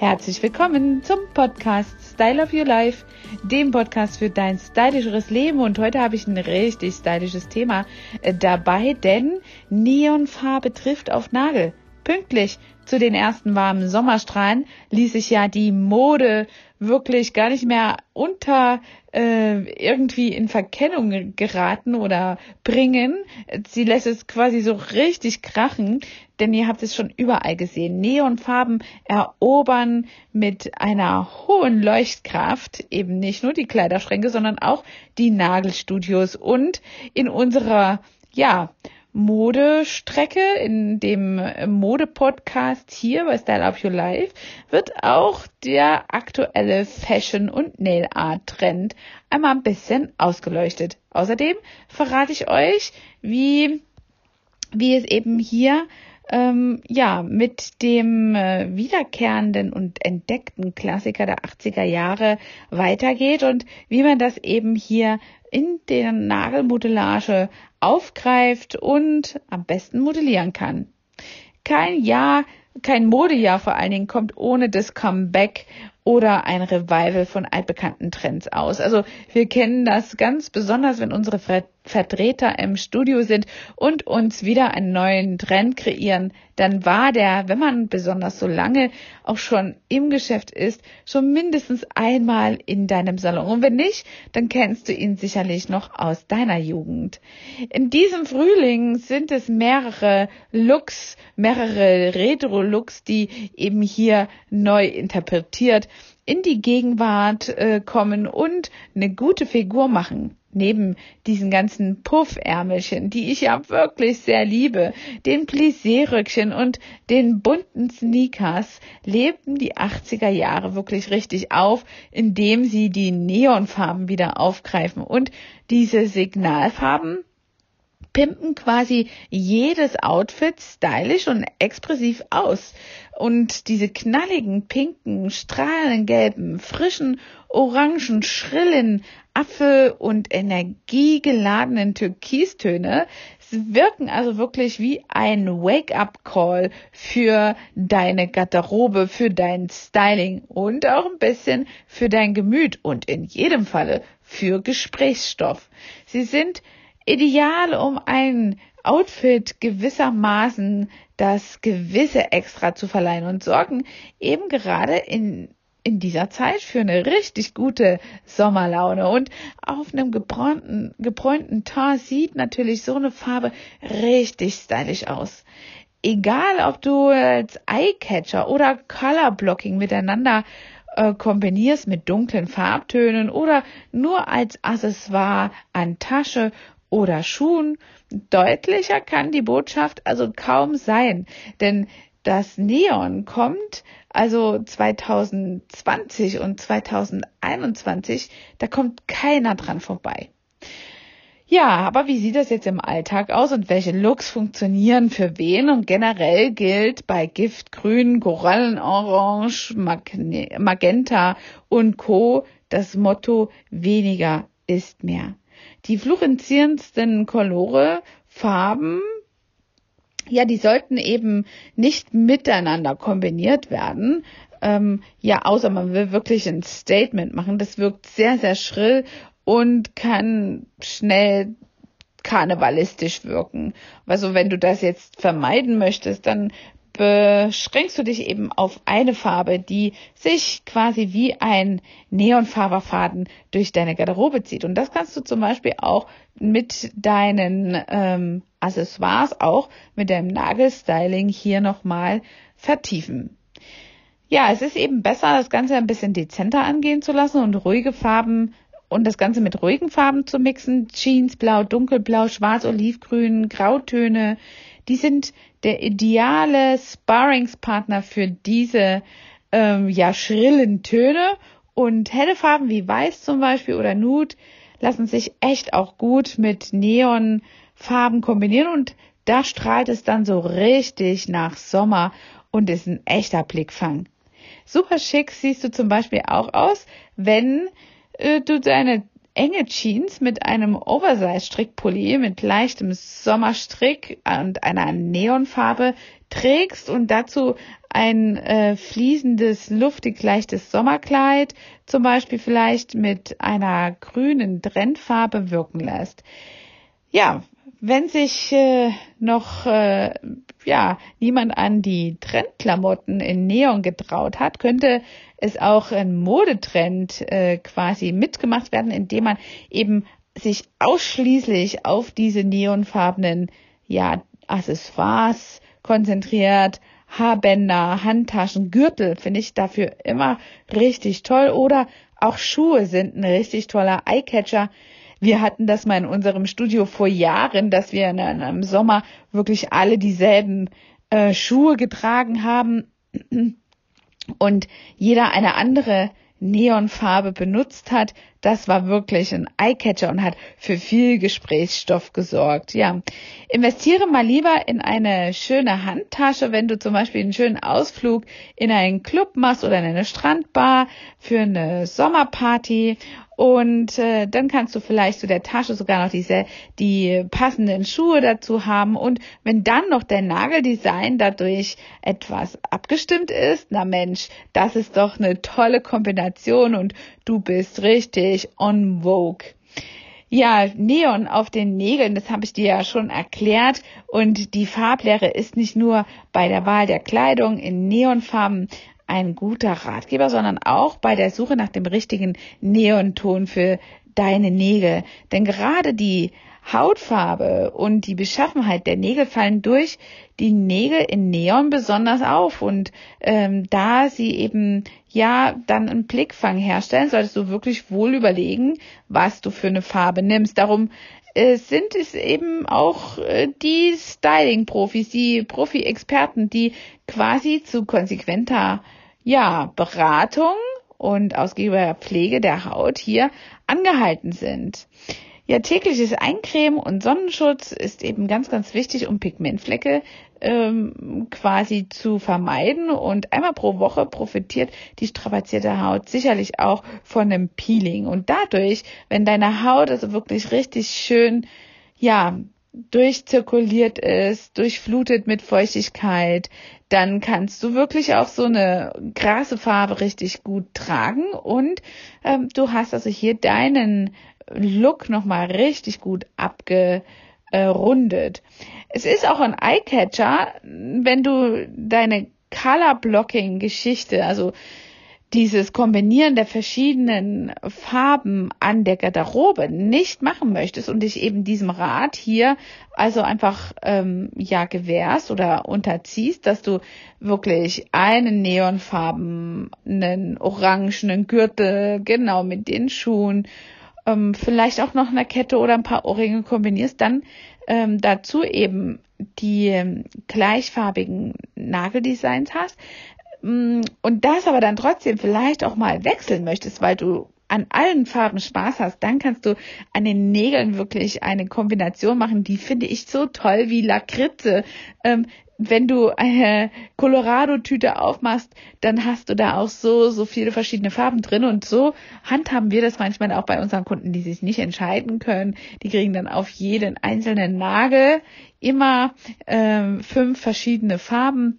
Herzlich willkommen zum Podcast Style of Your Life, dem Podcast für dein stylischeres Leben. Und heute habe ich ein richtig stylisches Thema dabei, denn Neonfarbe trifft auf Nagel. Pünktlich zu den ersten warmen Sommerstrahlen ließ sich ja die Mode wirklich gar nicht mehr unter äh, irgendwie in Verkennung geraten oder bringen. Sie lässt es quasi so richtig krachen, denn ihr habt es schon überall gesehen. Neonfarben erobern mit einer hohen Leuchtkraft eben nicht nur die Kleiderschränke, sondern auch die Nagelstudios und in unserer ja, Modestrecke, in dem Mode-Podcast hier bei Style Up Your Life, wird auch der aktuelle Fashion- und Nail-Art-Trend einmal ein bisschen ausgeleuchtet. Außerdem verrate ich euch, wie, wie es eben hier ähm, ja, mit dem äh, wiederkehrenden und entdeckten Klassiker der 80er Jahre weitergeht und wie man das eben hier in der Nagelmodellage aufgreift und am besten modellieren kann. Kein Jahr, kein Modejahr vor allen Dingen kommt ohne das Comeback oder ein Revival von altbekannten Trends aus. Also wir kennen das ganz besonders, wenn unsere Vertreter im Studio sind und uns wieder einen neuen Trend kreieren, dann war der, wenn man besonders so lange auch schon im Geschäft ist, schon mindestens einmal in deinem Salon. Und wenn nicht, dann kennst du ihn sicherlich noch aus deiner Jugend. In diesem Frühling sind es mehrere Looks, mehrere Retro-Looks, die eben hier neu interpretiert in die Gegenwart äh, kommen und eine gute Figur machen. Neben diesen ganzen Puffärmelchen, die ich ja wirklich sehr liebe, den Plissé-Röckchen und den bunten Sneakers, lebten die 80er Jahre wirklich richtig auf, indem sie die Neonfarben wieder aufgreifen und diese Signalfarben pimpen quasi jedes Outfit stylisch und expressiv aus. Und diese knalligen, pinken, strahlenden gelben, frischen, orangen, schrillen, Apfel- und energiegeladenen Türkistöne wirken also wirklich wie ein Wake-up-Call für deine Garderobe, für dein Styling und auch ein bisschen für dein Gemüt und in jedem Falle für Gesprächsstoff. Sie sind ideal, um ein Outfit gewissermaßen das gewisse Extra zu verleihen und sorgen eben gerade in in dieser Zeit für eine richtig gute Sommerlaune und auf einem gebräunten, gebräunten Teint sieht natürlich so eine Farbe richtig stylisch aus. Egal, ob du als Eyecatcher oder Color Blocking miteinander äh, kombinierst mit dunklen Farbtönen oder nur als Accessoire an Tasche oder Schuhen. Deutlicher kann die Botschaft also kaum sein, denn das Neon kommt also 2020 und 2021, da kommt keiner dran vorbei. Ja, aber wie sieht das jetzt im Alltag aus und welche Looks funktionieren für wen? Und generell gilt bei Giftgrün, Korallenorange, Magenta und Co. das Motto weniger ist mehr die fluoreszierendsten Colore, Farben, ja, die sollten eben nicht miteinander kombiniert werden. Ähm, ja, außer man will wirklich ein Statement machen. Das wirkt sehr, sehr schrill und kann schnell karnevalistisch wirken. Also wenn du das jetzt vermeiden möchtest, dann beschränkst du dich eben auf eine Farbe, die sich quasi wie ein Neonfaserfaden durch deine Garderobe zieht. Und das kannst du zum Beispiel auch mit deinen ähm, Accessoires, auch mit deinem Nagelstyling hier nochmal vertiefen. Ja, es ist eben besser, das Ganze ein bisschen dezenter angehen zu lassen und ruhige Farben und das Ganze mit ruhigen Farben zu mixen. Jeans, Blau, Dunkelblau, Schwarz, Olivgrün, Grautöne, die sind der ideale Sparringspartner für diese ähm, ja schrillen Töne und helle Farben wie Weiß zum Beispiel oder Nude lassen sich echt auch gut mit Neonfarben kombinieren und da strahlt es dann so richtig nach Sommer und ist ein echter Blickfang. Super schick siehst du zum Beispiel auch aus, wenn äh, du deine enge Jeans mit einem Oversize-Strickpulli mit leichtem Sommerstrick und einer Neonfarbe, trägst und dazu ein äh, fließendes, luftig leichtes Sommerkleid, zum Beispiel vielleicht mit einer grünen Trendfarbe wirken lässt. Ja, wenn sich äh, noch äh, ja niemand an die Trendklamotten in Neon getraut hat, könnte es auch ein Modetrend äh, quasi mitgemacht werden, indem man eben sich ausschließlich auf diese neonfarbenen ja Accessoires konzentriert, Haarbänder, Handtaschen, Gürtel finde ich dafür immer richtig toll oder auch Schuhe sind ein richtig toller Eyecatcher. Wir hatten das mal in unserem Studio vor Jahren, dass wir in einem Sommer wirklich alle dieselben äh, Schuhe getragen haben. Und jeder eine andere Neonfarbe benutzt hat, das war wirklich ein Eyecatcher und hat für viel Gesprächsstoff gesorgt. Ja, investiere mal lieber in eine schöne Handtasche, wenn du zum Beispiel einen schönen Ausflug in einen Club machst oder in eine Strandbar für eine Sommerparty und äh, dann kannst du vielleicht zu der Tasche sogar noch diese die passenden Schuhe dazu haben und wenn dann noch der Nageldesign dadurch etwas abgestimmt ist, na Mensch, das ist doch eine tolle Kombination und du bist richtig on vogue. Ja, Neon auf den Nägeln, das habe ich dir ja schon erklärt. Und die Farblehre ist nicht nur bei der Wahl der Kleidung in Neonfarben ein guter Ratgeber, sondern auch bei der Suche nach dem richtigen Neonton für deine Nägel. Denn gerade die Hautfarbe und die Beschaffenheit der Nägel fallen durch die Nägel in Neon besonders auf. Und ähm, da sie eben ja dann einen Blickfang herstellen, solltest du wirklich wohl überlegen, was du für eine Farbe nimmst. Darum äh, sind es eben auch äh, die Styling-Profis, die Profi-Experten, die quasi zu konsequenter ja, Beratung und ausgiebiger Pflege der Haut hier angehalten sind. Ja, tägliches Eincremen und Sonnenschutz ist eben ganz, ganz wichtig, um Pigmentflecke ähm, quasi zu vermeiden. Und einmal pro Woche profitiert die strapazierte Haut sicherlich auch von einem Peeling. Und dadurch, wenn deine Haut also wirklich richtig schön, ja, durchzirkuliert ist, durchflutet mit Feuchtigkeit, dann kannst du wirklich auch so eine grasse Farbe richtig gut tragen und ähm, du hast also hier deinen Look nochmal richtig gut abgerundet. Es ist auch ein Eyecatcher, wenn du deine Color Blocking Geschichte, also dieses Kombinieren der verschiedenen Farben an der Garderobe nicht machen möchtest und dich eben diesem Rat hier also einfach ähm, ja gewährst oder unterziehst, dass du wirklich einen neonfarbenen orangenen Gürtel genau mit den Schuhen ähm, vielleicht auch noch eine Kette oder ein paar Ohrringe kombinierst, dann ähm, dazu eben die ähm, gleichfarbigen Nageldesigns hast, Mm, und das aber dann trotzdem vielleicht auch mal wechseln möchtest, weil du an allen Farben Spaß hast, dann kannst du an den Nägeln wirklich eine Kombination machen, die finde ich so toll wie Lakritze. Ähm, wenn du eine Colorado-Tüte aufmachst, dann hast du da auch so, so viele verschiedene Farben drin und so handhaben wir das manchmal auch bei unseren Kunden, die sich nicht entscheiden können. Die kriegen dann auf jeden einzelnen Nagel immer ähm, fünf verschiedene Farben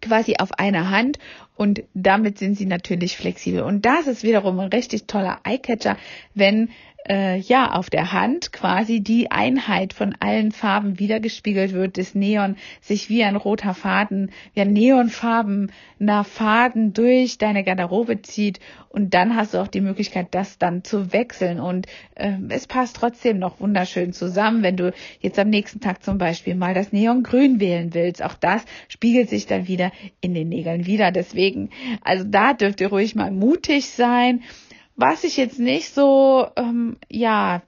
quasi auf einer Hand und damit sind sie natürlich flexibel. Und das ist wiederum ein richtig toller Eyecatcher, wenn äh, ja auf der Hand quasi die Einheit von allen Farben wiedergespiegelt wird, das Neon sich wie ein roter Faden, wie ein Neonfarben nach Faden durch deine Garderobe zieht und dann hast du auch die Möglichkeit, das dann zu wechseln und äh, es passt trotzdem noch wunderschön zusammen, wenn du jetzt am nächsten Tag zum Beispiel mal das Neongrün wählen willst. Auch das spiegelt sich dann wieder in den Nägeln wieder. Deswegen, also da dürft ihr ruhig mal mutig sein was ich jetzt nicht so, ähm, ja,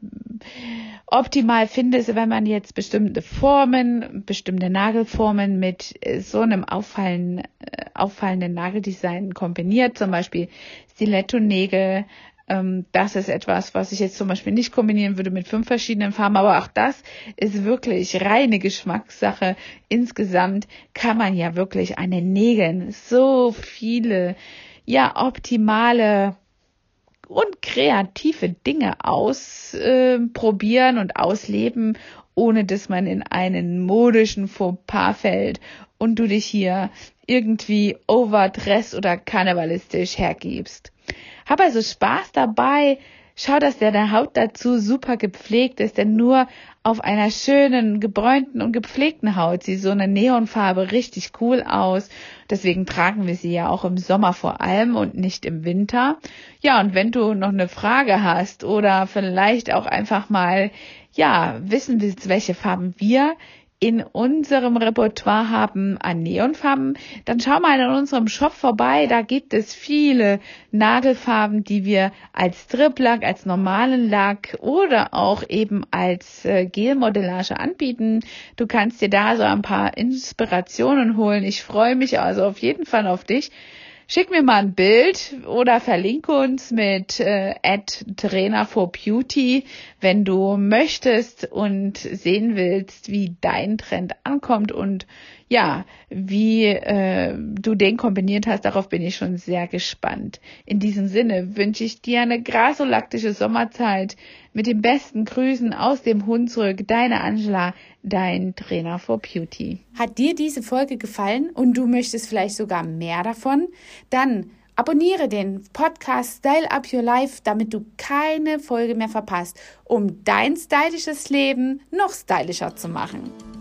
optimal finde, ist, wenn man jetzt bestimmte Formen, bestimmte Nagelformen mit äh, so einem auffallen, äh, auffallenden Nageldesign kombiniert, zum Beispiel Stiletto-Nägel. Ähm, das ist etwas, was ich jetzt zum Beispiel nicht kombinieren würde mit fünf verschiedenen Farben, aber auch das ist wirklich reine Geschmackssache. Insgesamt kann man ja wirklich an den Nägeln so viele, ja, optimale und kreative Dinge ausprobieren äh, und ausleben, ohne dass man in einen modischen Fauxpas fällt und du dich hier irgendwie overdress oder karnevalistisch hergibst. Hab also Spaß dabei, Schau, dass der Haut dazu super gepflegt ist, denn nur auf einer schönen, gebräunten und gepflegten Haut sieht so eine Neonfarbe richtig cool aus. Deswegen tragen wir sie ja auch im Sommer vor allem und nicht im Winter. Ja, und wenn du noch eine Frage hast oder vielleicht auch einfach mal, ja, wissen willst, welche Farben wir in unserem Repertoire haben an Neonfarben, dann schau mal in unserem Shop vorbei. Da gibt es viele Nagelfarben, die wir als Striplack, als normalen Lack oder auch eben als äh, Gelmodellage anbieten. Du kannst dir da so ein paar Inspirationen holen. Ich freue mich also auf jeden Fall auf dich. Schick mir mal ein Bild oder verlinke uns mit äh, Trainer for Beauty, wenn du möchtest und sehen willst, wie dein Trend ankommt und ja, wie äh, du den kombiniert hast, darauf bin ich schon sehr gespannt. In diesem Sinne wünsche ich dir eine grasolaktische Sommerzeit mit den besten Grüßen aus dem Hunsrück, deine Angela, dein Trainer for Beauty. Hat dir diese Folge gefallen und du möchtest vielleicht sogar mehr davon? Dann Abonniere den Podcast Style Up Your Life, damit du keine Folge mehr verpasst, um dein stylisches Leben noch stylischer zu machen.